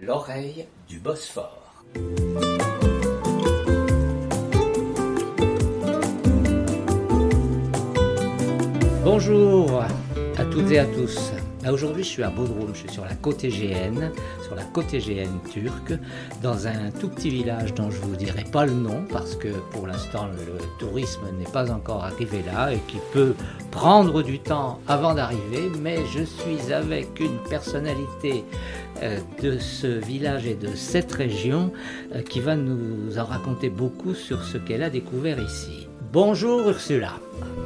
L'oreille du Bosphore. Bonjour à toutes et à tous. Aujourd'hui, je suis à Bodrum, je suis sur la côte égéenne, sur la côte égéenne turque, dans un tout petit village dont je vous dirai pas le nom parce que pour l'instant le, tourisme n'est pas encore arrivé là et qui peut prendre du temps avant d'arriver. Mais je suis avec une personnalité euh, de ce village et de cette région euh, qui va nous en raconter beaucoup sur ce qu'elle a découvert ici. Bonjour Ursula.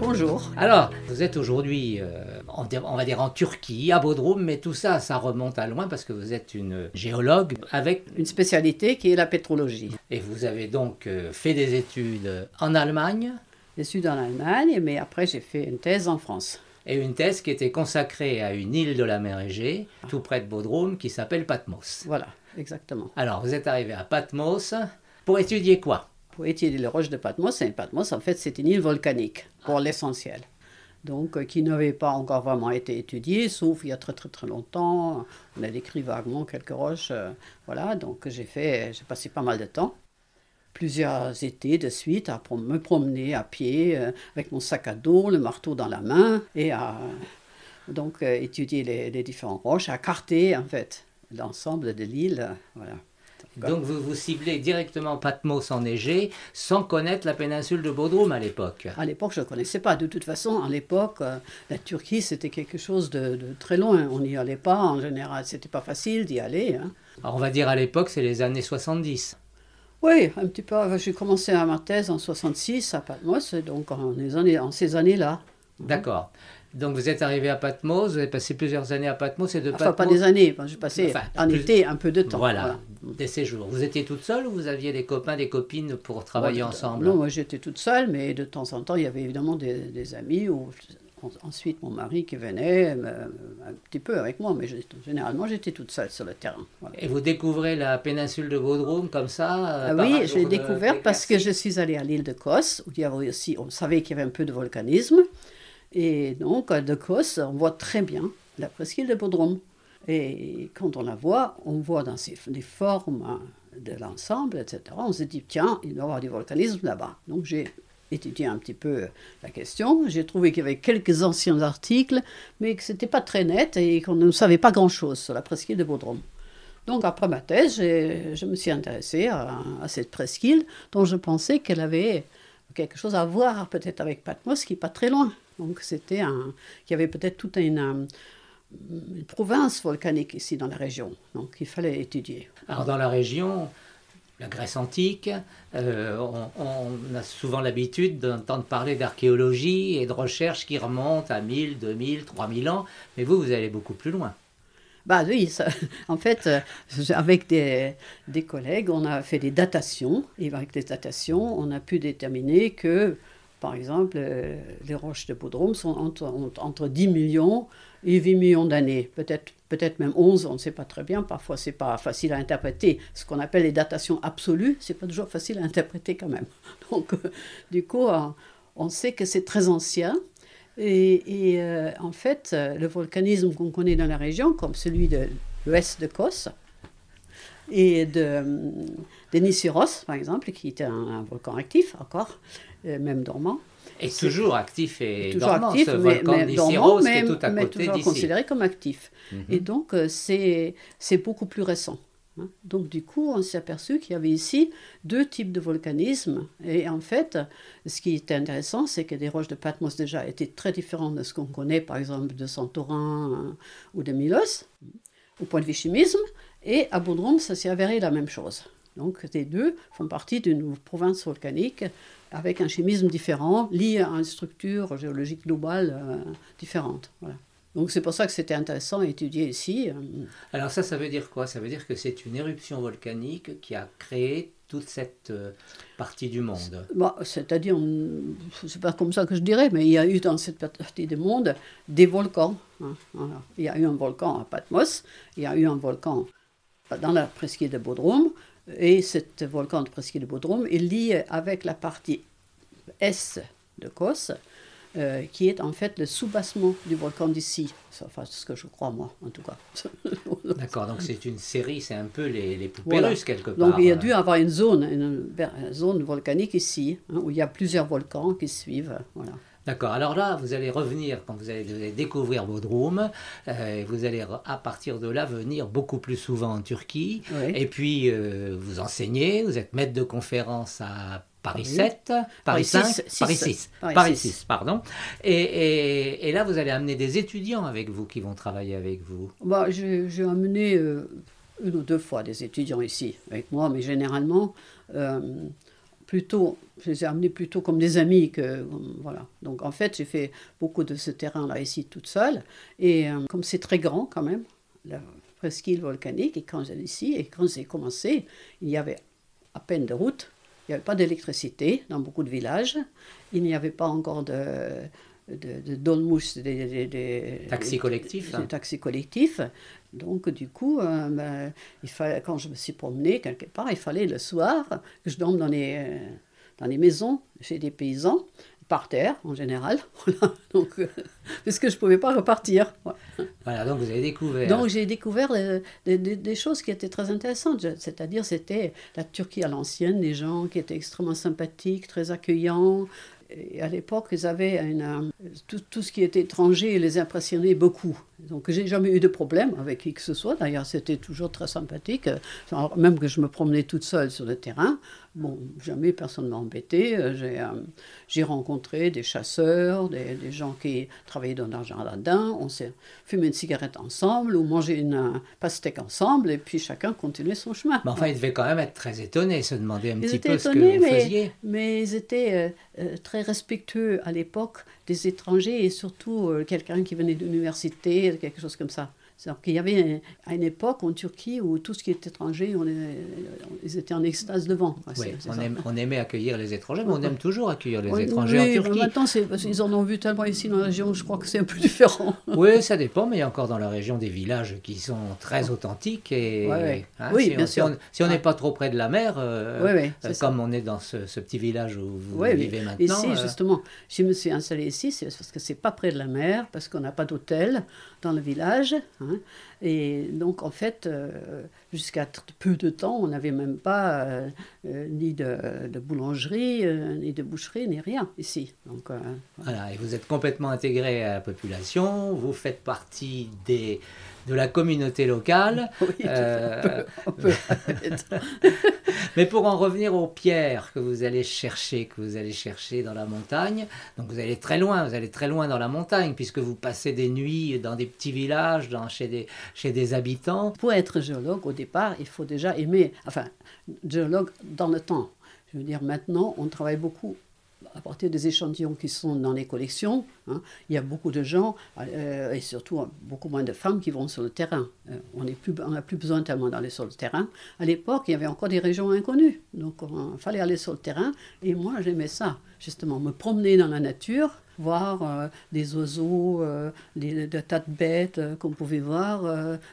Bonjour. Alors, vous êtes aujourd'hui, euh, on va dire en Turquie, à Bodrum, mais tout ça, ça remonte à loin parce que vous êtes une géologue avec... Une spécialité qui est la pétrologie. Et vous avez donc euh, fait des études en Allemagne Des études en Allemagne, mais après j'ai fait une thèse en France. Et une thèse qui était consacrée à une île de la mer Égée, tout près de Bodrum, qui s'appelle Patmos. Voilà, exactement. Alors, vous êtes arrivé à Patmos pour étudier quoi? Pour étudier les roches de Patmos. Et Patmos, en fait, c'est une île volcanique, pour l'essentiel. Donc, euh, qui n'avait pas encore vraiment été étudiée, sauf il y a très très très longtemps. On a décrit vaguement quelques roches. euh, voilà, donc j'ai fait, j'ai passé pas mal de temps. Plusieurs étés de suite à me promener à pied euh, avec mon sac à dos, le marteau dans la main et à donc étudier les, les différentes roches, à carter en fait l'ensemble de l'île. voilà. Donc vous vous ciblez directement Patmos enneigé sans connaître la péninsule de Bodrum à l'époque. À l'époque, je ne connaissais pas. De toute façon, à l'époque, euh, la Turquie, c'était quelque chose de, de très loin. On n'y allait pas, en général. C'était pas facile d'y aller. hein. Alors on va dire à l'époque, c'est les années 70. Oui, un petit peu. J'ai commencé à ma thèse en 66 à Patmos, donc en, les années, en ces années-là. D'accord. Donc vous êtes arrivé à Patmos, vous avez passé plusieurs années à Patmos et de Enfin, pas Patmos... des années. J'ai passé Enfin, en plus- été un peu de temps. Voilà, des séjours. Vous étiez toute seule ou vous aviez des copains, des copines pour travailler Ouais, ensemble Non, moi j'étais toute seule, mais de temps en temps, il y avait évidemment des, des amis ou en- ensuite mon mari qui venait euh, un petit peu avec moi, mais je- généralement j'étais toute seule sur le terrain. voilà. Et vous découvrez la péninsule de Bodrum comme ça euh, Ah oui, j'ai découvert parce que je suis allée à l'île de Kos, où il y avait aussi, on savait qu'il y avait un peu de volcanisme. Et donc, de Kos, on voit très bien la presqu'île de Bodrum. Et quand on la voit, on voit dans ces, les formes de l'ensemble, etc. On se dit, tiens, il doit y avoir du volcanisme là-bas. Donc, j'ai étudié un petit peu la question. J'ai trouvé qu'il y avait quelques anciens articles, mais que ce n'était pas très net et qu'on ne savait pas grand-chose sur la presqu'île de Bodrum. Donc après ma thèse, je me suis intéressée à, à cette presqu'île dont je pensais qu'elle avait quelque chose à voir peut-être avec Patmos qui n'est pas très loin. Donc c'était un, qu'il y avait peut-être toute une, euh, une province volcanique ici dans la région. Donc il fallait étudier. Alors dans la région, la Grèce antique, euh, on, on a souvent l'habitude d'entendre parler d'archéologie et de recherches qui remontent à 1000, 2000, 3000 ans, mais vous, vous allez beaucoup plus loin. Bah oui, ça- en fait, euh, avec des, des collègues, on a fait des datations. Et avec les datations, on a pu déterminer que, par exemple, euh, les roches de Bodrum sont entre, ont entre 10 millions et 8 millions d'années. Peut-être peut-être même 11, on ne sait pas très bien. Parfois, c'est pas facile à interpréter. Ce qu'on appelle les datations absolues, c'est pas toujours facile à interpréter quand même. Donc, euh, du coup, euh, on sait que c'est très ancien. Et, en fait, le volcanisme qu'on connaît dans la région, comme celui de l'ouest de Kos et de, par exemple, qui était un, volcan actif encore, même dormant. Et toujours actif et toujours dormant, actif, ce mais, volcan mais de dormant, qui mais, est tout à mais côté toujours considéré comme actif. Mhm. Et donc, euh, c'est c'est beaucoup plus récent. hein. Donc, du coup, on s'est aperçu qu'il y avait ici deux types de volcanisme. Et en fait, ce qui était intéressant, c'est que des roches de Patmos déjà étaient très différentes de ce qu'on connaît, par exemple, de Santorin euh, ou de Milos, au point de vue chimisme. Et à Bodrum, ça s'est avéré la même chose. Donc, les deux font partie d'une province volcanique avec un chimisme différent, lié à une structure géologique globale euh, différente. Voilà. Donc c'est pour ça que c'était intéressant à étudier ici. euh, Alors ça, ça veut dire quoi? Ça veut dire que c'est une éruption volcanique qui a créé toute cette euh, partie du monde. Bon, C'est-à-dire, c'est pas comme ça que je dirais, mais il y a eu dans cette partie du monde des volcans. hein. Il y a eu un volcan à Patmos, il y a eu un volcan dans la presqu'île de Bodrum, et ce volcan de presqu'île de Bodrum est lié avec la partie est de Kos, euh, qui est en fait le soubassement du volcan d'ici. Enfin, c'est ce que je crois, moi, en tout cas. D'accord, donc c'est une série, c'est un peu les, les poupées russes, quelque part. Donc il y a dû avoir une zone, une, zone volcanique ici, hein, où il y a plusieurs volcans qui suivent. Voilà. D'accord. Alors là, vous allez revenir quand vous allez, vous allez découvrir Bodrum. Euh, vous allez à partir de là venir beaucoup plus souvent en Turquie. Et puis euh, vous enseignez. Vous êtes maître de conférence à Paris 7, Paris 5, Paris 6, Paris 6, pardon. Et, et, là, vous allez amener des étudiants avec vous qui vont travailler avec vous. Bah, j'ai amené euh, une ou deux fois des étudiants ici avec moi, mais généralement, euh, plutôt, je les ai amenés plutôt comme des amis que voilà. Donc en fait, j'ai fait beaucoup de ce terrain-là ici toute seule. Et euh, comme c'est très grand quand même, la presqu'île volcanique, et quand j'ai ici, et quand j'ai commencé, il y avait à peine de route, il n'y avait pas d'électricité dans beaucoup de villages, il n'y avait pas encore de, de, de dolmus, des, taxis collectifs. Des taxis collectifs. Donc, du coup, euh, ben, il fallait, quand je me suis promenée quelque part, il fallait le soir que je dorme dans les, euh, dans les maisons chez des paysans, par terre en général, donc, euh, parce que je ne pouvais pas repartir. Voilà, donc vous avez découvert. Donc j'ai découvert des, des, choses qui étaient très intéressantes, c'est-à-dire c'était la Turquie à l'ancienne, des gens qui étaient extrêmement sympathiques, très accueillants, à l'époque, ils avaient une, tout, tout, ce qui était étranger les impressionnait beaucoup. Donc, j'ai jamais eu de problème avec qui que ce soit. D'ailleurs, c'était toujours très sympathique. même que je me promenais toute seule sur le terrain, bon, jamais personne ne m'a embêté. Euh, j'ai rencontré des chasseurs, des, des, gens qui travaillaient dans un jardin. On s'est fumé une cigarette ensemble ou mangé une pastèque ensemble et puis chacun continuait son chemin. Mais enfin, ils devaient quand même être très étonnés, se demander un petit peu ce que vous mais, faisiez. Mais ils étaient euh, euh, très respectueux à l'époque des étrangers et surtout quelqu'un qui venait de l'université quelque chose comme ça. C'est-à-dire qu'il y avait à une époque en Turquie où tout ce qui est étranger, on ils étaient en extase devant. Oui, on, aimait accueillir les étrangers, mais on aime toujours accueillir les étrangers en Turquie. Maintenant, qu'ils en ont vu tellement ici dans la région, je crois que c'est un peu différent. Oui, ça dépend, mais il y a encore dans la région des villages qui sont très authentiques. Et, hein, oui, bien sûr. Si on n'est pas trop près de la mer, euh, euh, comme on est dans ce, petit village où vous vivez maintenant. Ici, euh, justement, je me suis installée ici, c'est parce que c'est pas près de la mer, parce qu'on n'a pas d'hôtel dans le village. Hein. Et donc, en fait, euh, jusqu'à peu de temps, on n'avait même pas euh, euh, ni de, boulangerie, ni de boucherie, ni rien ici. Donc, voilà, et vous êtes complètement intégré à la population, vous faites partie des de la communauté locale. Mais pour en revenir aux pierres que vous allez chercher, que vous allez chercher dans la montagne, donc vous allez très loin, vous allez très loin dans la montagne, puisque vous passez des nuits dans des petits villages, dans, chez, des, chez des habitants. Pour être géologue, au départ, il faut déjà aimer, enfin, géologue dans le temps. Je veux dire, maintenant, on travaille beaucoup à partir des échantillons qui sont dans les collections, hein, il y a beaucoup de gens, euh, et surtout beaucoup moins de femmes qui vont sur le terrain. Euh, on n'a plus besoin tellement d'aller sur le terrain. À l'époque, il y avait encore des régions inconnues, donc il fallait aller sur le terrain, et moi j'aimais ça, justement, me promener dans la nature, voir euh, des oiseaux, des, des, tas de bêtes qu'on pouvait voir,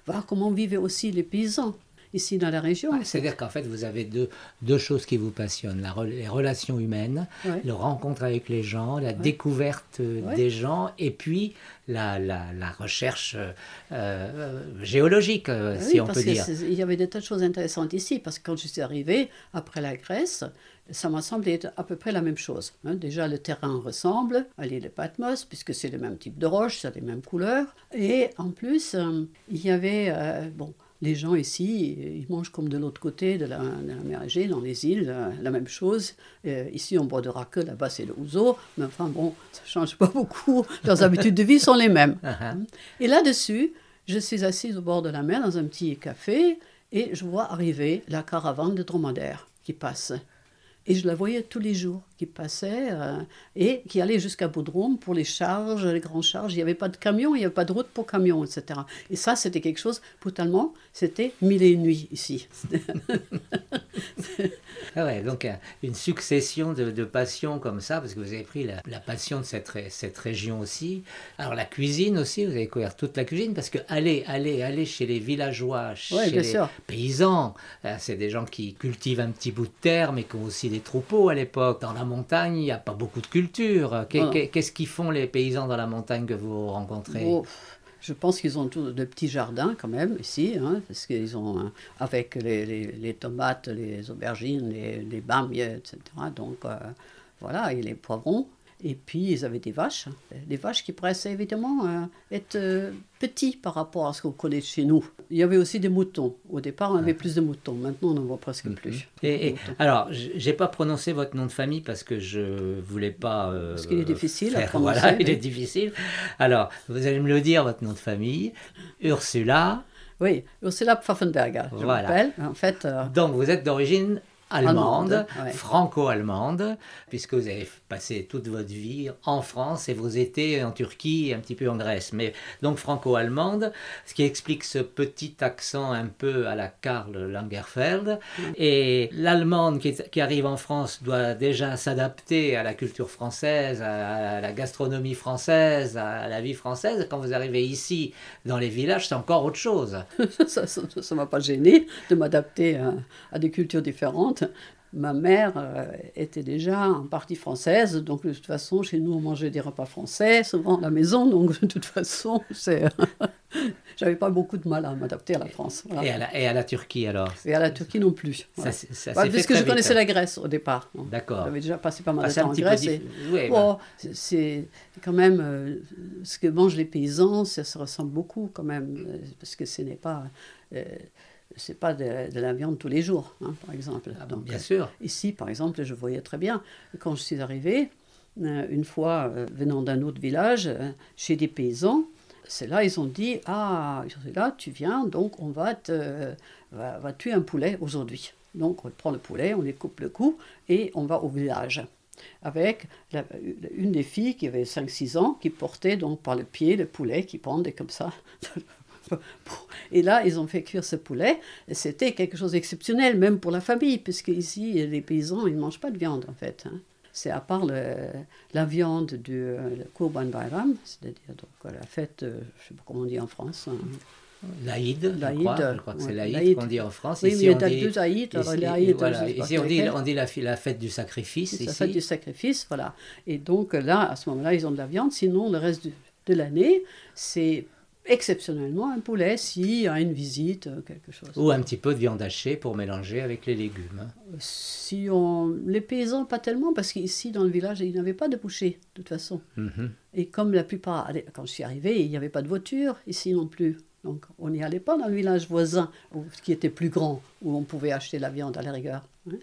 voir comment vivaient aussi les paysans ici dans la région. C'est-à-dire qu'en fait, vous avez deux, deux choses qui vous passionnent, la, les relations humaines, le rencontre avec les gens, la découverte des gens, et puis la, la, la recherche euh, euh, géologique, euh, si on peut dire. Il y avait des tas de choses intéressantes ici, parce que quand je suis arrivée, après la Grèce, ça m'a semblé être à peu près la même chose. Hein. Déjà, le terrain ressemble à l'île de Patmos, puisque c'est le même type de roche, c'est les mêmes couleurs. Et en plus, il y avait, bon, les gens ici, ils mangent comme de l'autre côté de la, mer Égée, dans les îles, la, même chose. ici, on boit de que là-bas, c'est le ouzo. Mais enfin, bon, ça ne change pas beaucoup. Leurs habitudes de vie sont les mêmes. Uh-huh. Et là-dessus, je suis assise au bord de la mer dans un petit café et je vois arriver la caravane de dromadaires qui passe. Et je la voyais tous les jours qui passait euh, et qui allait jusqu'à Bodrum pour les charges, les grandes charges. Il n'y avait pas de camion, il n'y avait pas de route pour camion, etc. Et ça, c'était quelque chose, brutalement, c'était mille et une nuits ici. ah ouais, donc euh, une succession de, de, passions comme ça, parce que vous avez pris la, la, passion de cette, cette région aussi. Alors la cuisine aussi, vous avez couvert toute la cuisine, parce que aller, aller, aller chez les villageois, chez les paysans, euh, c'est des gens qui cultivent un petit bout de terre, mais qui ont aussi des troupeaux à l'époque, dans la montagne, il n'y a pas beaucoup de culture. Qu'est-ce qu'ils font les paysans dans la montagne que vous rencontrez? Bon, je pense qu'ils ont tous de petits jardins quand même ici, hein, parce qu'ils ont, avec les, les- les tomates, les aubergines, les, les bambies, etc. Donc euh, voilà, et les poivrons. Et puis ils avaient des vaches, hein, des vaches qui paraissaient évidemment euh, être euh, petits par rapport à ce qu'on connaît chez nous. Il y avait aussi des moutons. Au départ, on avait plus de moutons. Maintenant, on n'en voit presque plus. Et, et- alors, j'ai pas prononcé votre nom de famille parce que je voulais pas. euh, Parce qu'il est difficile à faire- prononcer, Voilà, il est difficile. Alors, vous allez me le dire, votre nom de famille. Ursula. Oui, Ursula Pfaffenberger, je Voilà. m'appelle. En fait, euh, Donc, vous êtes d'origine allemande, ouais. franco-allemande, puisque vous avez passé toute votre vie en France et vous étiez en Turquie et un petit peu en Grèce. Mais donc franco-allemande, ce qui explique ce petit accent un peu à la Karl Lagerfeld. Et l'allemande qui, arrive en France doit déjà s'adapter à la culture française, à la gastronomie française, à la vie française. Quand vous arrivez ici, dans les villages, c'est encore autre chose. ça ne m'a pas gêné de m'adapter à, à des cultures différentes. Ma mère euh, était déjà en partie française, donc de toute façon, chez nous, on mangeait des repas français, souvent à la maison, donc de toute façon, j'avais pas beaucoup de mal à m'adapter à la France. voilà. Et, à la, et à la Turquie alors? Et à la Turquie non plus. Voilà. ça s'est parce que je connaissais la Grèce au départ. D'accord. J'avais déjà passé pas mal Ah, de temps en Grèce. diff- et- Bon, bah, c'est- c'est quand même euh, ce que mangent les paysans, ça se ressemble beaucoup quand même, euh, parce que ce n'est pas, euh, c'est pas de, de la viande tous les jours, hein, par exemple. ah, Donc, bien sûr. Ici, par exemple, je voyais très bien, quand je suis arrivée, euh, une fois euh, venant d'un autre village, euh, chez des paysans, c'est là ils ont dit Ah, là, tu viens, donc on va, te, euh, va, va tuer un poulet aujourd'hui. Donc on prend le poulet, on les coupe le cou et on va au village. Avec la- une des filles qui avait 5-6 ans, qui portait donc par le pied le poulet qui pendait comme ça. Et là, ils ont fait cuire ce poulet. et C'était quelque chose d'exceptionnel, même pour la famille, puisque ici, les paysans, ils ne mangent pas de viande, en fait. hein. C'est à part le- la viande du euh, Kurban Bayram, c'est-à-dire donc la fête, euh, je ne sais pas comment on dit en France. hein. L'Aïd, je L'Aïd, crois, je crois que c'est l'Aïd qu'on dit en France. Oui, mais Ici, il y a deux Aïd, ici, voilà, ici, on dit, on dit la, la fête du sacrifice. La fête du sacrifice, voilà. Et donc là, à ce moment-là, ils ont de la viande. Sinon, le reste de l'année, c'est exceptionnellement un poulet y a une visite, quelque chose. Ou un petit peu de viande hachée pour mélanger avec les légumes. Si on... Les paysans, pas tellement, parce qu'ici, dans le village, ils n'avaient pas de boucher, de toute façon. Mhm. Et comme la plupart, quand je suis arrivée, il n'y avait pas de voiture ici non plus. Donc on n'y allait pas dans le village voisin, qui était plus grand, où on pouvait acheter la viande à la rigueur. hein.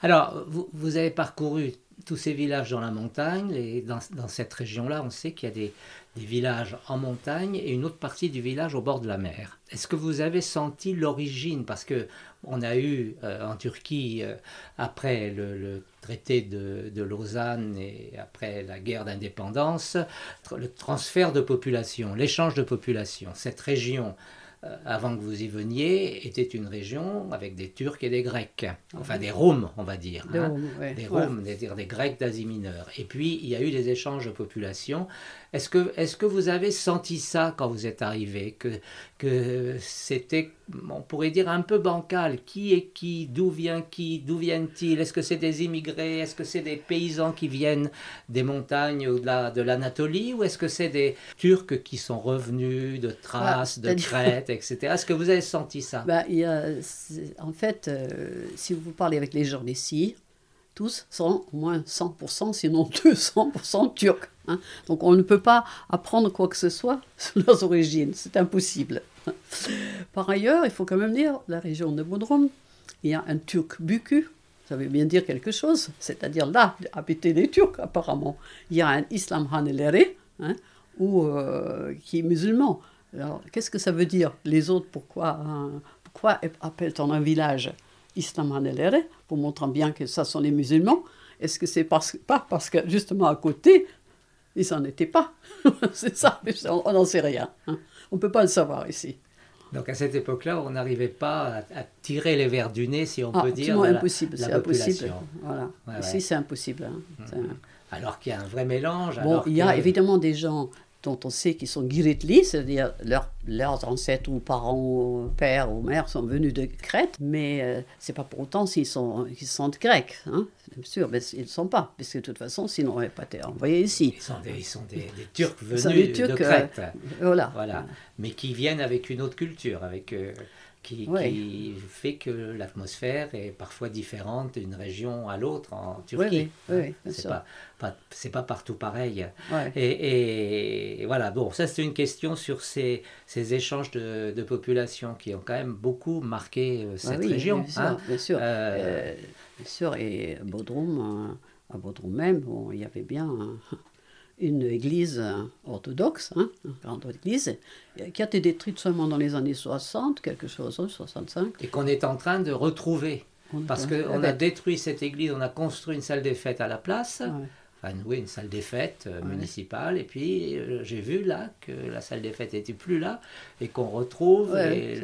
Alors, vous, vous avez parcouru tous ces villages dans la montagne. Et dans, dans cette région-là, on sait qu'il y a des, des villages en montagne et une autre partie du village au bord de la mer. Est-ce que vous avez senti l'origine? Parce que on a eu euh, en Turquie, euh, après le, le traité de, de Lausanne et après la guerre d'indépendance, le transfert de population, l'échange de population. Cette région euh, avant que vous y veniez, était une région avec des Turcs et des Grecs. Enfin, des Roms, on va dire. Des hein. Ouais. Des. Roms, c'est-à-dire des Grecs d'Asie mineure. Et puis, il y a eu des échanges de population. Est-ce que, est que vous avez senti ça quand vous êtes arrivé Que, que c'était, on pourrait dire, un peu bancal? Qui est qui? D'où vient qui? D'où viennent-ils? Est-ce que c'est des immigrés? Est-ce que c'est des paysans qui viennent des montagnes ou de la- de l'Anatolie? Ou est-ce que c'est des Turcs qui sont revenus de Thrace, de c'est-à-dire- Crète, etc. Est-ce que vous avez senti ça? Il y a- c'est- en fait, euh, si vous parlez avec les gens d'ici, tous sont au moins 100%, sinon 200% turcs. hein. Donc on ne peut pas apprendre quoi que ce soit sur leurs origines, c'est impossible. Par ailleurs, il faut quand même dire, la région de Bodrum, il y a un turc buku, ça veut bien dire quelque chose, c'est-à-dire là, habiter les Turcs apparemment. Il y a un Islam Hanelere, hein, ou, euh, qui est musulman. Alors, qu'est-ce que ça veut dire Les autres, pourquoi, hein, pourquoi appellent-on un village? Islam Hanelere Pour montrer bien que ça sont les musulmans. Est-ce que c'est parce, pas parce que justement à côté, ils n'en étaient pas? C'est ça, on n'en sait rien. hein. On ne peut pas le savoir ici. Donc à cette époque-là, on n'arrivait pas à, à tirer les verres du nez, si on Ah, peut dire, la- impossible, c'est impossible. Voilà. Ouais, Ici, ouais. c'est impossible. hein. C'est un- Alors qu'il y a un vrai mélange. Bon, alors il y a évidemment des gens dont on sait qu'ils sont Giritli, c'est-à-dire leur leurs ancêtres ou parents ou pères ou mères sont venus de Crète, mais ce euh, c'est pas pour autant s'ils sont, ils sont grecs, hein, bien sûr, mais ils ne sont pas, puisque de toute façon, sinon, n'auraient pas été envoyés ici. Ils sont des, ils sont des, Turcs venus de Crète, voilà. voilà, mais qui viennent avec une autre culture, avec qui, fait que l'atmosphère est parfois différente d'une région à l'autre en Turquie. Oui, oui, c'est pas, c'est pas partout pareil. Et, voilà, bon, ça c'est une question sur ces, ces échanges de, de, population qui ont quand même beaucoup marqué euh, cette région. Bien sûr, hein. bien, sûr. Euh, euh, bien sûr. et Bodrum, à Bodrum même, bon, il y avait bien une église orthodoxe, hein, une grande église, qui a été détruite seulement dans les années 60, quelque chose, 65. Hein, Et qu'on est en train de retrouver. Parce qu'on a détruit cette église, on a construit une salle des fêtes à la place. Enfin, oui, une salle des fêtes euh, municipale. Et puis, euh, j'ai vu là que la salle des fêtes n'était plus là et qu'on retrouve les,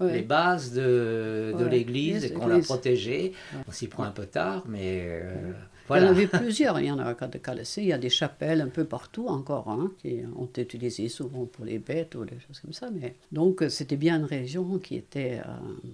les, bases de, de l'église et qu'on l'a protégée. On s'y prend un peu tard, mais euh, il y en avait plusieurs, il y en a de Calais. Il y a des chapelles un peu partout encore hein, qui ont été utilisées souvent pour les bêtes ou des choses comme ça. Mais... Donc c'était bien une région qui était euh,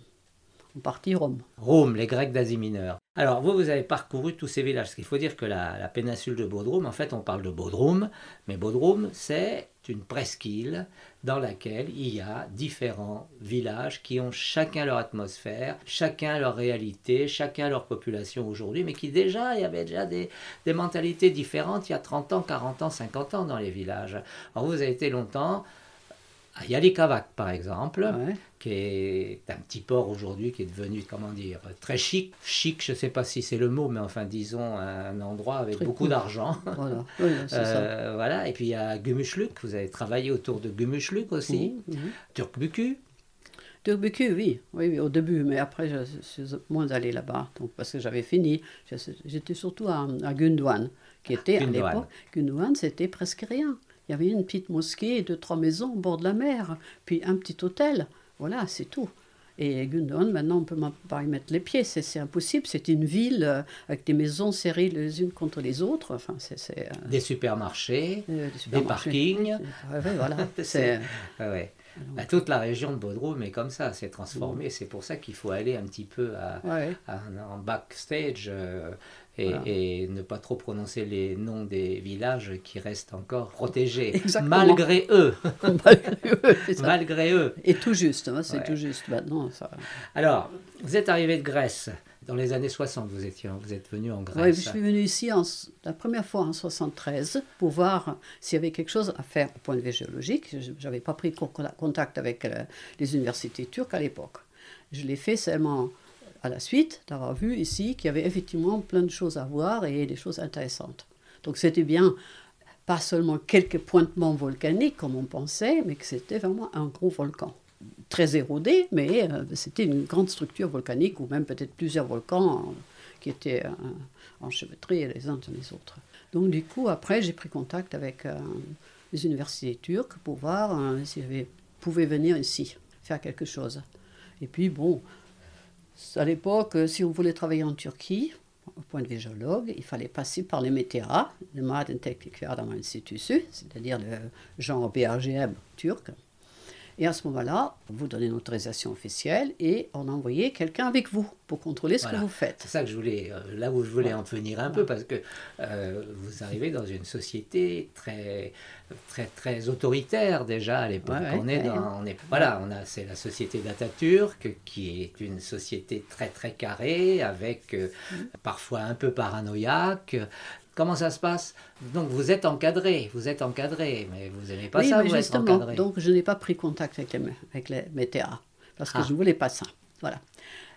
en partie Rome. Rome, les Grecs d'Asie mineure. Alors vous, vous avez parcouru tous ces villages. Parce qu'il faut dire que la, péninsule de Bodrum, en fait, on parle de Bodrum, mais Bodrum, c'est une presqu'île dans laquelle il y a différents villages qui ont chacun leur atmosphère, chacun leur réalité, chacun leur population aujourd'hui, mais qui déjà, il y avait déjà des, des, mentalités différentes il y a 30 ans, 40 ans, 50 ans dans les villages. Alors vous avez été longtemps à Yalikavak, par exemple, qui est un petit port aujourd'hui qui est devenu, comment dire, très chic. Chic, je ne sais pas si c'est le mot, mais enfin, disons, un endroit avec beaucoup d'argent. Voilà. Euh, voilà. Et puis il y a Gumushluck, vous avez travaillé autour de Gumushluck aussi. Mmh, mmh. Turkbuku. Turkbuku, oui. oui. oui, au début, mais après, je, suis moins allé là-bas, donc parce que j'avais fini. J'étais surtout à, à Gundwan, qui était à l'époque. Gundwan, c'était presque rien. Il y avait une petite mosquée, deux, trois maisons au bord de la mer, puis un petit hôtel. Voilà, c'est tout. Et Gundon, maintenant, on ne peut pas y mettre les pieds, c'est impossible. C'est une ville euh, avec des maisons serrées les unes contre les autres. Enfin, c'est euh, des, supermarchés, euh, des, parkings. voilà. ouais. Bah, toute la région de Bodrum est comme ça, c'est transformé. C'est pour ça qu'il faut aller un petit peu à, en backstage et, ne pas trop prononcer les noms des villages qui restent encore protégés, malgré eux. malgré eux. Et tout juste, hein, c'est tout juste maintenant. Ça... Alors, vous êtes arrivé de Grèce. Dans les années 60, vous, étiez, vous êtes venu en Grèce. Oui, je suis venu ici en, la première fois en 73 pour voir s'il y avait quelque chose à faire au point de vue géologique. Je n'avais pas pris contact avec euh, les universités turques à l'époque. Je l'ai fait seulement à la suite d'avoir vu ici qu'il y avait effectivement plein de choses à voir et des choses intéressantes. Donc c'était bien, pas seulement quelques pointements volcaniques comme on pensait, mais que c'était vraiment un gros volcan. Très érodé, mais euh, c'était une grande structure volcanique, ou même peut-être plusieurs volcans qui étaient euh, enchevêtrés les uns les autres. Donc du coup, après, j'ai pris contact avec euh, les universités turques pour voir si je pouvais venir ici, faire quelque chose. Et puis, bon, à l'époque, si on voulait travailler en Turquie, au point de vue géologue, il fallait passer par les MTA, le Maden Teknik c'est-à-dire le genre BRGM turc. Et à ce moment-là, vous donnez une autorisation officielle et on envoyait quelqu'un avec vous pour contrôler ce que vous faites. C'est ça que je voulais, euh, là où je voulais en venir un peu, parce que euh, vous arrivez dans une société très, très, très autoritaire déjà à l'époque. on est dans, on est, voilà, on a, c'est la société d'Atatürk qui est une société très très carrée, avec euh, mm. parfois un peu paranoïaque, Comment ça se passe? Donc vous êtes encadré, vous êtes encadré, mais vous n'aimez pas ça, vous êtes encadré. Donc je n'ai pas pris contact avec les, avec les météas, parce que ah. je ne voulais pas ça. Voilà.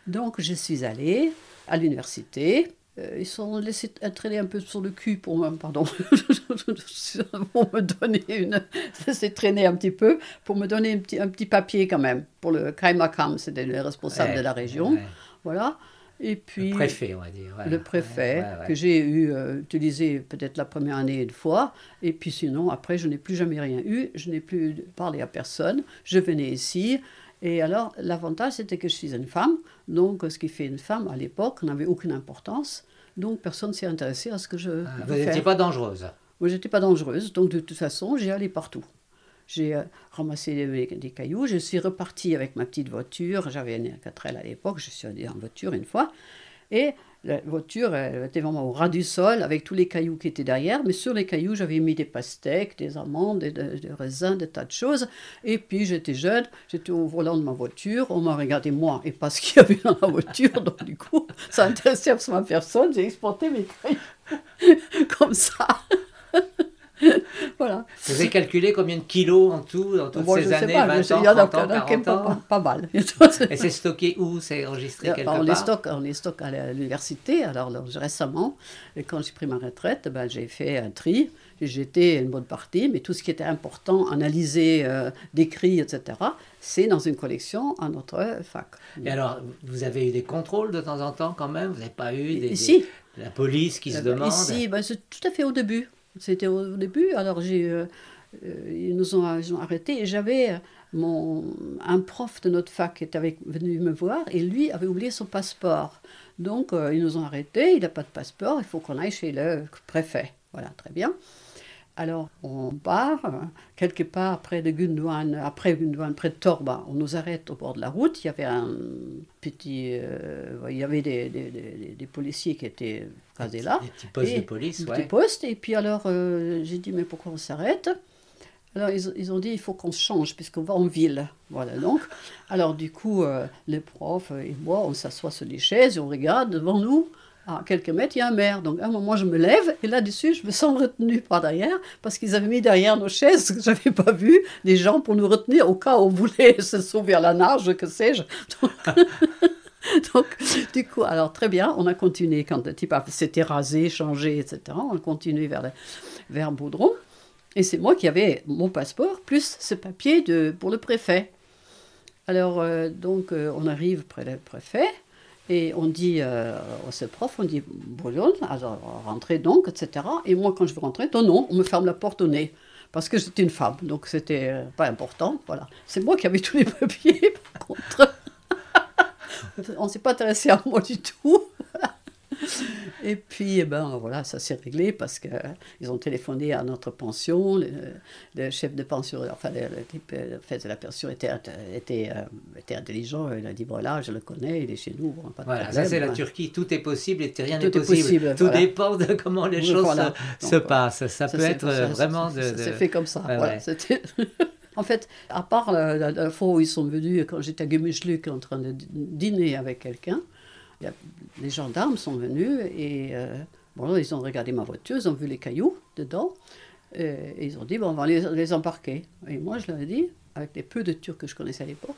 Donc je suis allée à l'université. Euh, ils sont laissés traîner un peu sur le cul pour me, pardon, pour me donner une, laisser traîner un petit peu, pour me donner un petit, un petit papier quand même, pour le Kaimakam, c'était le responsable de la région. Voilà. Et puis, le préfet, on va dire. Le préfet, que j'ai eu euh, utilisé peut-être la première année une fois. Et puis sinon, après, je n'ai plus jamais rien eu. Je n'ai plus parlé à personne. Je venais ici. Et alors, l'avantage, c'était que je suis une femme. Donc, ce qui fait une femme à l'époque n'avait aucune importance. Donc, personne ne s'est intéressé à ce que je. Ah, vous n'étiez pas dangereuse Moi, je n'étais pas dangereuse. Donc, de toute façon, j'ai allé partout. J'ai euh, ramassé des, cailloux, je suis repartie avec ma petite voiture, j'avais une 4L à l'époque, je suis allée en voiture une fois, et la voiture elle était vraiment au ras du sol avec tous les cailloux qui étaient derrière, mais sur les cailloux j'avais mis des pastèques, des amandes, des, des raisins, des tas de choses. Et puis j'étais jeune, j'étais au volant de ma voiture, on m'a regardé moi et pas ce qu'il y avait dans la voiture, donc du coup ça intéressait absolument personne, j'ai exporté mes cailloux comme ça. voilà. Vous avez calculé combien de kilos en tout dans toutes Bon, ces sais années, pas, 20 mais ans, il y en a, 30 ans, il y en a quand même 40 pas, ans pas mal. Et c'est stocké où C'est enregistré quelque on, part les stocke, on les stocke à l'université. Alors, récemment, quand j'ai pris ma retraite, ben, j'ai fait un tri. J'ai jeté une bonne partie, mais tout ce qui était important, analysé, euh, décrit, etc., c'est dans une collection à notre fac. Et alors, vous avez eu des contrôles de temps en temps quand même? Vous n'avez pas eu des, Ici, des- la police qui se Euh, ben, demande? Ici, ben, c'est tout à fait au début. C'était au début. Alors, j'ai, euh, euh, ils nous ont, ont arrêtés. Et j'avais euh, mon, un prof de notre fac qui était venu me voir et lui avait oublié son passeport. Donc, ils nous ont arrêtés. Il n'a pas de passeport. Il faut qu'on aille chez le préfet. Voilà, très bien. Alors, on part, quelque part près de Gundouane, après Gundouane, près de Torba. On nous arrête au bord de la route. Il y avait un petit. euh, il y avait des, des- des- des policiers qui étaient casés là. Des petits postes Et de police, ouais. petit poste. Et puis alors, euh, j'ai dit, mais pourquoi on s'arrête? Alors, ils, ils ont dit, il faut qu'on change, puisqu'on va en ville. Voilà, donc. Alors, du coup, euh, les profs et moi, on s'assoit sur des chaises et on regarde devant nous. À quelques mètres, il y a un maire. Donc, à un moment, je me lève et là-dessus, je me sens retenue par derrière parce qu'ils avaient mis derrière nos chaises, que je n'avais pas vu, des gens pour nous retenir au cas où on voulait se sauver à la nage, que sais-je. Donc, du coup, alors très bien, on a continué quand le type s'était rasé, changé, etc. On a continué vers, vers Baudron. Et c'est moi qui avais mon passeport, plus ce papier de, pour le préfet. Alors, euh, donc, euh, on arrive près du préfet et on dit euh, à ce prof, on dit alors rentrez donc, etc. Et moi, quand je veux rentrer, non, non, on me ferme la porte au nez. Parce que j'étais une femme, donc c'était euh, pas important. Voilà. C'est moi qui avais tous les papiers, par contre. on ne s'est pas intéressé à moi du tout. Et puis, eh ben, voilà, ça s'est réglé parce qu'ils ont téléphoné à notre pension. Le, le chef de pension, enfin, le, le type euh, fait de la pension était, était, euh, était intelligent. Il a dit voilà, je le connais, il est chez nous. bon, pas de Voilà, ça c'est la. Turquie, tout est possible et rien Tout n'est est possible. possible, Tout voilà. dépend de comment les Oui, choses voilà. se, euh, passent. Ça, Ça, peut être ça, euh, vraiment ça, de... de- fait comme ça. Ouais. c'était- en fait, à part la, la- la fois où ils sont venus, quand j'étais à Gummischluck en train de dîner avec quelqu'un, les gendarmes sont venus et euh, ils ont regardé ma voiture, ils ont vu les cailloux dedans et, ils ont dit bon, on va les, les embarquer. Et moi, je leur ai dit, avec les peu de Turcs que je connaissais à l'époque,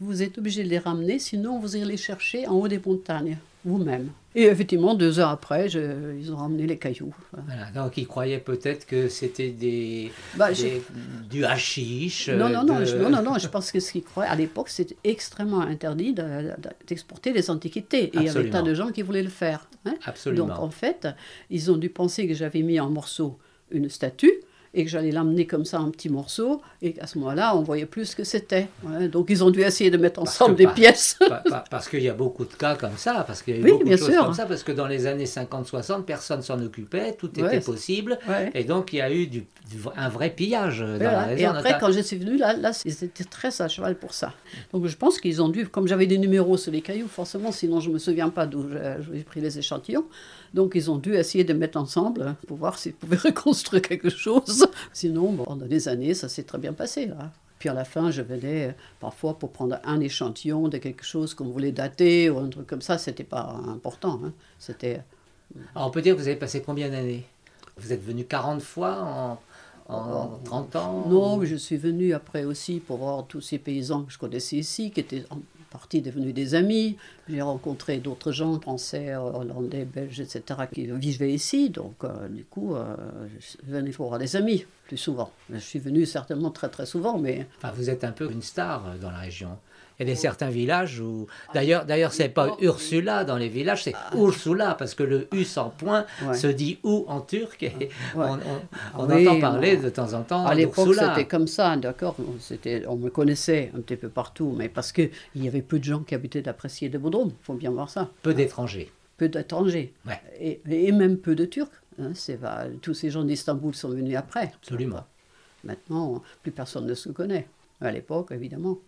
vous êtes obligés de les ramener, sinon vous irez les chercher en haut des montagnes, vous-même. Et effectivement, deux heures après, je- ils ont ramené les cailloux. Voilà, donc ils croyaient peut-être que c'était des, Bah, des- du hashish. Non, non, non, de- je, non, non, non, je pense que ce qu'ils croyaient, à l'époque, c'était extrêmement interdit de- de- d'exporter des antiquités. Et il y avait Absolument. tas de gens qui voulaient le faire. hein. Absolument. Donc, en fait, ils ont dû penser que j'avais mis en morceaux une statue et que j'allais l'emmener comme ça en petits morceaux. Et qu'à ce moment-là, on voyait plus ce que c'était. Ouais, donc, ils ont dû essayer de mettre ensemble des pièces. Pa- pa- parce qu'il y a beaucoup de cas comme ça, parce qu'il y a eu Oui, beaucoup bien de choses sûr. comme ça, parce que dans les années 50-60, personne s'en occupait, tout était possible, Ouais. et donc il y a eu du, du- un vrai pillage dans la. Et après, notamment- quand je suis venue, là, là, ils étaient très à cheval pour ça. Donc je pense qu'ils ont dû, comme j'avais des numéros sur les cailloux, forcément, sinon je ne me souviens pas d'où j'ai j'ai pris les échantillons. Donc ils ont dû essayer de mettre ensemble hein, pour voir s'ils pouvaient reconstruire quelque chose. Sinon, bon, pendant des années, ça s'est très bien passé. Là. Puis à la fin, je venais euh, parfois pour prendre un échantillon de quelque chose qu'on voulait dater ou un truc comme ça. C'était pas important. hein. C'était Alors, on peut dire que vous avez passé combien d'années? Vous êtes venu 40 fois en, en 30 ans Non, mais je suis venue après aussi pour voir tous ces paysans que je connaissais ici, qui étaient en partie devenus des amis. J'ai rencontré d'autres gens, français, hollandais, belges, etc., qui vivaient ici. Donc, euh, du coup, euh, je venais voir des amis plus souvent. Je suis venue certainement très, très souvent, mais Enfin, vous êtes un peu une star dans la région. Il y a des certains villages où. D'ailleurs, d'ailleurs, c'est pas Ursula dans les villages, c'est Ursula, parce que le U sans point Ouais. se dit ou en turc, et on, on- on Oui, entend parler de temps en temps à l'époque, c'était comme ça, d'accord C'était- On me connaissait un petit peu partout, mais parce qu'il y avait peu de gens qui habitaient d'Apprécié de il faut bien voir ça. Peu d'étrangers. peu d'étrangers Ouais. et, et même peu de Turcs. hein, tous ces gens d'Istanbul sont venus après. Absolument. Maintenant, plus personne ne se connaît. À l'époque, évidemment.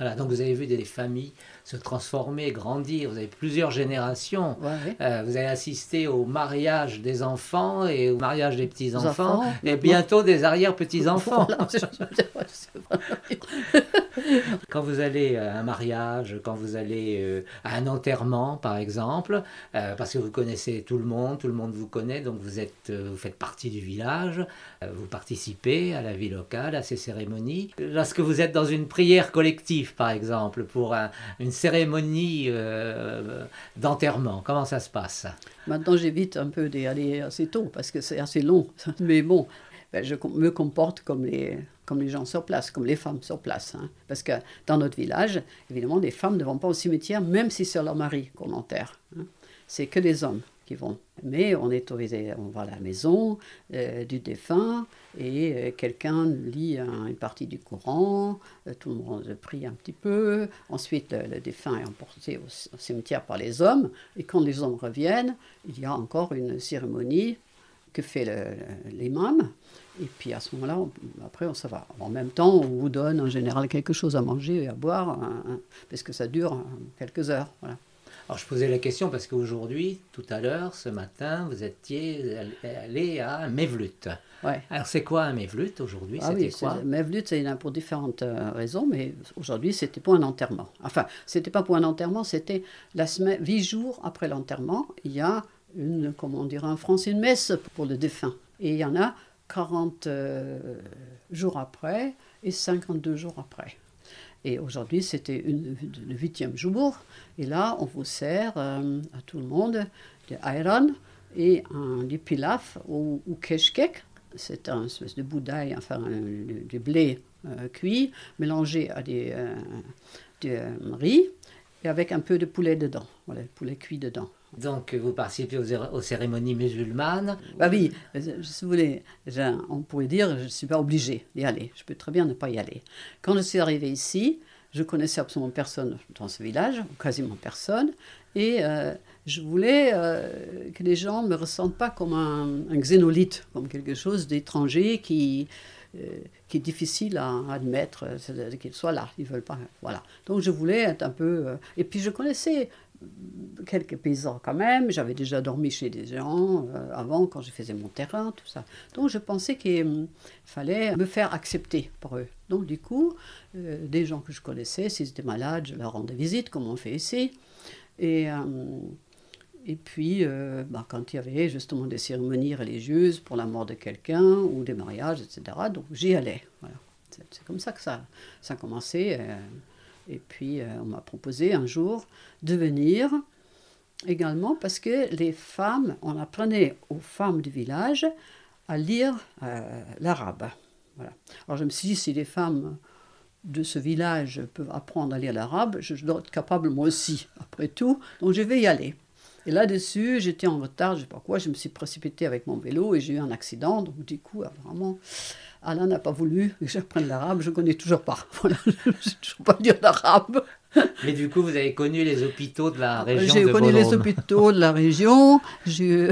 Voilà, donc vous avez vu des familles se transformer, grandir, vous avez plusieurs générations. Euh, vous avez assisté au mariage des enfants et au mariage des petits-enfants et bientôt des arrière-petits-enfants. quand vous allez à un mariage, quand vous allez euh, à un enterrement par exemple, euh, parce que vous connaissez tout le monde, tout le monde vous connaît, donc vous, êtes, vous faites partie du village, vous participez à la vie locale, à ces cérémonies. Lorsque vous êtes dans une prière collective, par exemple, pour une cérémonie euh, d'enterrement Comment ça se passe? Maintenant, j'évite un peu d'y aller assez tôt parce que c'est assez long. Mais bon, ben, je me comporte comme les, comme les gens sur place, comme les femmes sur place. Hein. Parce que dans notre village, évidemment, les femmes ne vont pas au cimetière, même si c'est leur mari qu'on enterre. Hein. C'est que des hommes Mais on est autorisé, on va à la maison euh, du défunt et euh, quelqu'un lit une partie du Coran, euh, tout le monde prie un petit peu. Ensuite, le, défunt est emporté au, cimetière par les hommes et quand les hommes reviennent, il y a encore une cérémonie que fait l'imam. Et puis à ce moment-là, après, on, ça va. En même temps, on vous donne en général quelque chose à manger et à boire, parce que ça dure quelques heures. Alors je posais la question parce qu'aujourd'hui, tout à l'heure, ce matin, vous étiez allé à Mevlut. Ouais. Alors c'est quoi un Mevlut aujourd'hui? Ah C'était oui, quoi? Mevlut, c'est pour différentes euh, raisons, mais aujourd'hui, c'était pour un enterrement. Enfin, c'était pas pour un enterrement, c'était la semaine, huit jours après l'enterrement, il y a une, comment on dirait en France, une messe pour le défunt. Et il y en a 40 euh, jours après et 52 jours après. Et aujourd'hui, c'était le huitième jour. Et là, on vous sert euh, à tout le monde des ayran et un, du ou, ou keshkek. C'est un espèce de boudaille, enfin du blé euh, cuit, mélangé à des, euh, riz et avec un peu de poulet dedans. Voilà, le poulet cuit dedans. Donc, vous participez aux, cérémonies musulmanes Bah oui, si vous voulez, on pourrait dire, je ne suis pas obligée d'y aller. Je peux très bien ne pas y aller. Quand je suis arrivée ici, je connaissais absolument personne dans ce village, quasiment personne, et euh, je voulais euh, que les gens ne me ressentent pas comme un, un xénolite, comme quelque chose d'étranger qui, euh, est difficile à, admettre, qu'ils soient là, ils veulent pas. Voilà. Donc je voulais être un peu. et puis je connaissais quelques paysans quand même. J'avais déjà dormi chez des gens euh, avant, quand je faisais mon terrain, tout ça. Donc je pensais qu'il fallait me faire accepter par eux. Donc du coup, euh, des gens que je connaissais, s'ils étaient malades, je leur rendais visite, comme on fait ici. Et, euh, et puis, bah, quand il y avait justement des cérémonies religieuses pour la mort de quelqu'un ou des mariages, etc., donc j'y allais. C'est comme ça que ça, ça a commencé. Et puis, euh, on m'a proposé un jour de venir également parce que les femmes, on apprenait aux femmes du village à lire euh, l'arabe. Voilà. Alors je me suis dit, si les femmes de ce village peuvent apprendre à lire l'arabe, je dois être capable moi aussi, après tout, donc je vais y aller. Et là-dessus, j'étais en retard, je ne sais pas quoi, je me suis précipité avec mon vélo et j'ai eu un accident, donc du coup, vraiment, Alain n'a pas voulu que j'apprenne l'arabe, je ne connais toujours pas. Voilà, je ne sais toujours pas dire l'arabe. Mais du coup, vous avez connu les hôpitaux de la région J'ai connu les hôpitaux de la région, et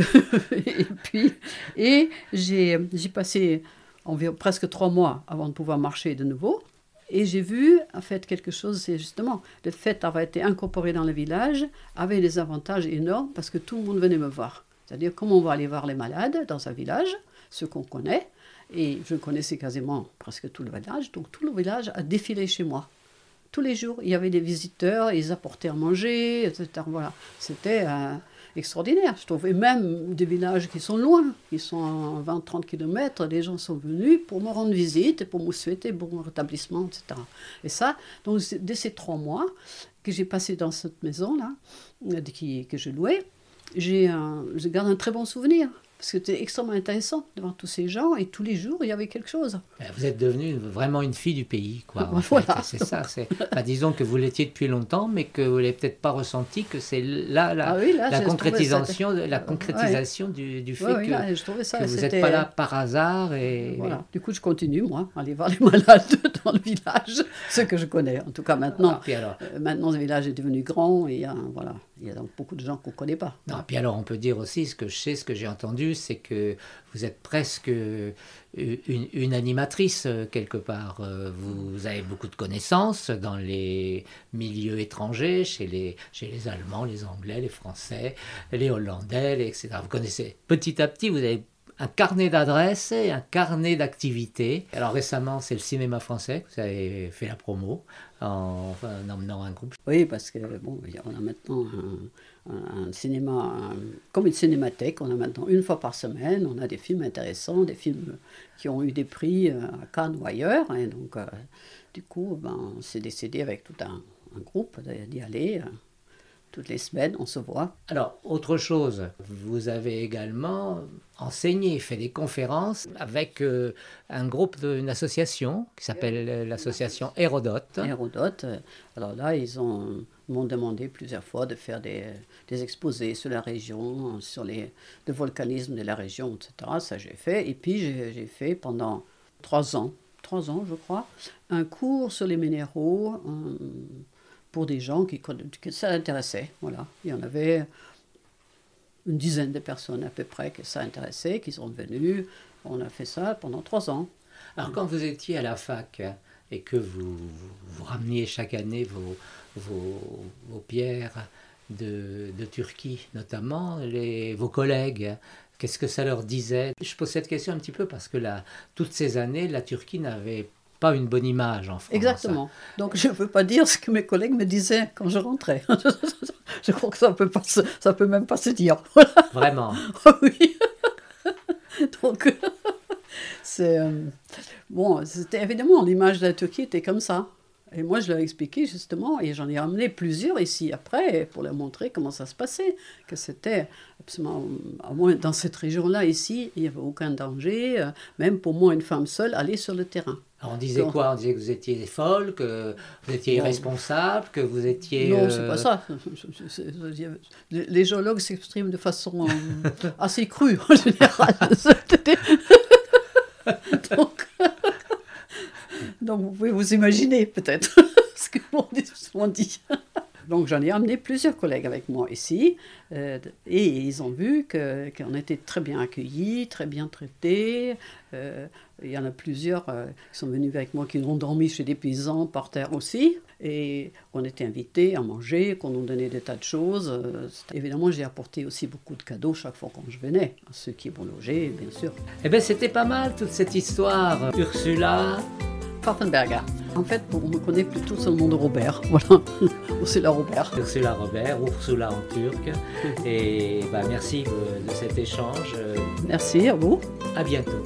puis, et j'ai passé environ presque trois mois avant de pouvoir marcher de nouveau. Et j'ai vu, en fait, quelque chose, c'est justement le fait d'avoir été incorporé dans le village avait des avantages énormes parce que tout le monde venait me voir. C'est-à-dire, comment on va aller voir les malades dans un village, ceux qu'on connaît, et je connaissais quasiment presque tout le village, donc tout le village a défilé chez moi. Tous les jours, il y avait des visiteurs, ils apportaient à manger, etc. Voilà, c'était extraordinaire, je trouve. Et même des villages qui sont loin, qui sont à 20-30 km, les gens sont venus pour me rendre visite, pour me souhaiter bon rétablissement, etc. Et ça, donc dès ces trois mois que j'ai passé dans cette maison-là, euh, que je louais, j'ai je garde un très bon souvenir. Parce que c'était extrêmement intéressant devant tous ces gens et tous les jours il y avait quelque chose. Ben, vous êtes devenue vraiment une fille du pays, quoi. Voilà. C'est ça. disons que vous l'étiez depuis longtemps, mais que vous n'avez peut-être pas ressenti que c'est là, la, ah la concrétisation, la concrétisation du, du, fait que, vous n'êtes pas là par hasard. Et... Voilà. Du coup, je continue, moi, à aller voir les malades dans le village, ce que je connais. En tout cas, maintenant, ah, alors... Euh, maintenant le village est devenu grand et voilà, il y a donc beaucoup de gens qu'on ne connaît pas. Non, puis alors, on peut dire aussi ce que je sais, ce que j'ai entendu c'est que vous êtes presque une, animatrice quelque part. Vous, avez beaucoup de connaissances dans les milieux étrangers, chez les, chez les Allemands, les Anglais, les Français, les Hollandais, etc. Vous connaissez petit à petit, vous avez un carnet d'adresses et un carnet d'activités. Alors récemment, c'est le cinéma français que vous avez fait la promo en, emmenant un groupe. Oui, parce que bon, on a maintenant un, cinéma, comme une cinémathèque. On a maintenant une fois par semaine, on a des films intéressants, des films qui ont eu des prix euh, à Cannes ou ailleurs. Et donc, euh, du coup, ben, on s'est décidé avec tout un, un groupe d'y aller. Euh, toutes les semaines, on se voit. Alors, autre chose, vous avez également enseigné, fait des conférences avec euh, un groupe d'une association qui s'appelle l'association Hérodote. Hérodote. Alors là, ils ont m'ont demandé plusieurs fois de faire des, des, exposés sur la région, sur les, le volcanisme de la région, etc. Ça, j'ai fait. Et puis, j'ai fait pendant trois ans, trois ans, je crois, un cours sur les minéraux pour des gens qui, que ça intéressait. Voilà. Il y en avait une dizaine de personnes à peu près que ça intéressait, qui sont venus. On a fait ça pendant trois ans. Alors quand vous étiez à la fac et que vous, vous rameniez chaque année vos, vos, vos pierres de, de, Turquie, notamment les, vos collègues, qu'est-ce que ça leur disait? Je pose cette question un petit peu parce que toutes ces années, la Turquie n'avait pas une bonne image en France. Exactement. Donc je ne peux pas dire ce que mes collègues me disaient quand je rentrais. je crois que ça peut pas ça peut même pas se dire. Vraiment. oui. Donc c'est euh, bon, c'était évidemment l'image de la Turquie était comme ça. Et moi, je leur ai expliqué justement, et j'en ai ramené plusieurs ici après pour leur montrer comment ça se passait, que c'était absolument, à moins dans cette région-là, ici, il n'y avait aucun danger, euh, même pour moi, une femme seule, aller sur le terrain. Alors on disait quoi? On disait que vous étiez folle, que vous étiez irresponsable, que vous étiez... Non, c'est pas ça. Les géologues s'expriment de façon euh, assez crue, en général. Donc... Donc vous pouvez vous imaginer peut-être ce que m'ont dit. J'en ai amené plusieurs collègues avec moi ici euh, et ils ont vu qu'on était très bien accueillis, très bien traités. Euh, il y en a plusieurs euh, qui sont venus avec moi qui ont dormi chez des paysans par terre aussi. Et on était invités à manger, qu'on nous donnait des tas de choses. évidemment, j'ai apporté aussi beaucoup de cadeaux chaque fois quand je venais, à ceux qui vont loger, bien sûr. Eh bien, c'était pas mal toute cette histoire. Ursula, Pfaffenberger. En fait, on me connaît plutôt sur le nom de Robert. Voilà, Ursula Robert. Ursula Robert, Ursula en turc. Et bah, merci de cet échange. Merci à vous. À bientôt.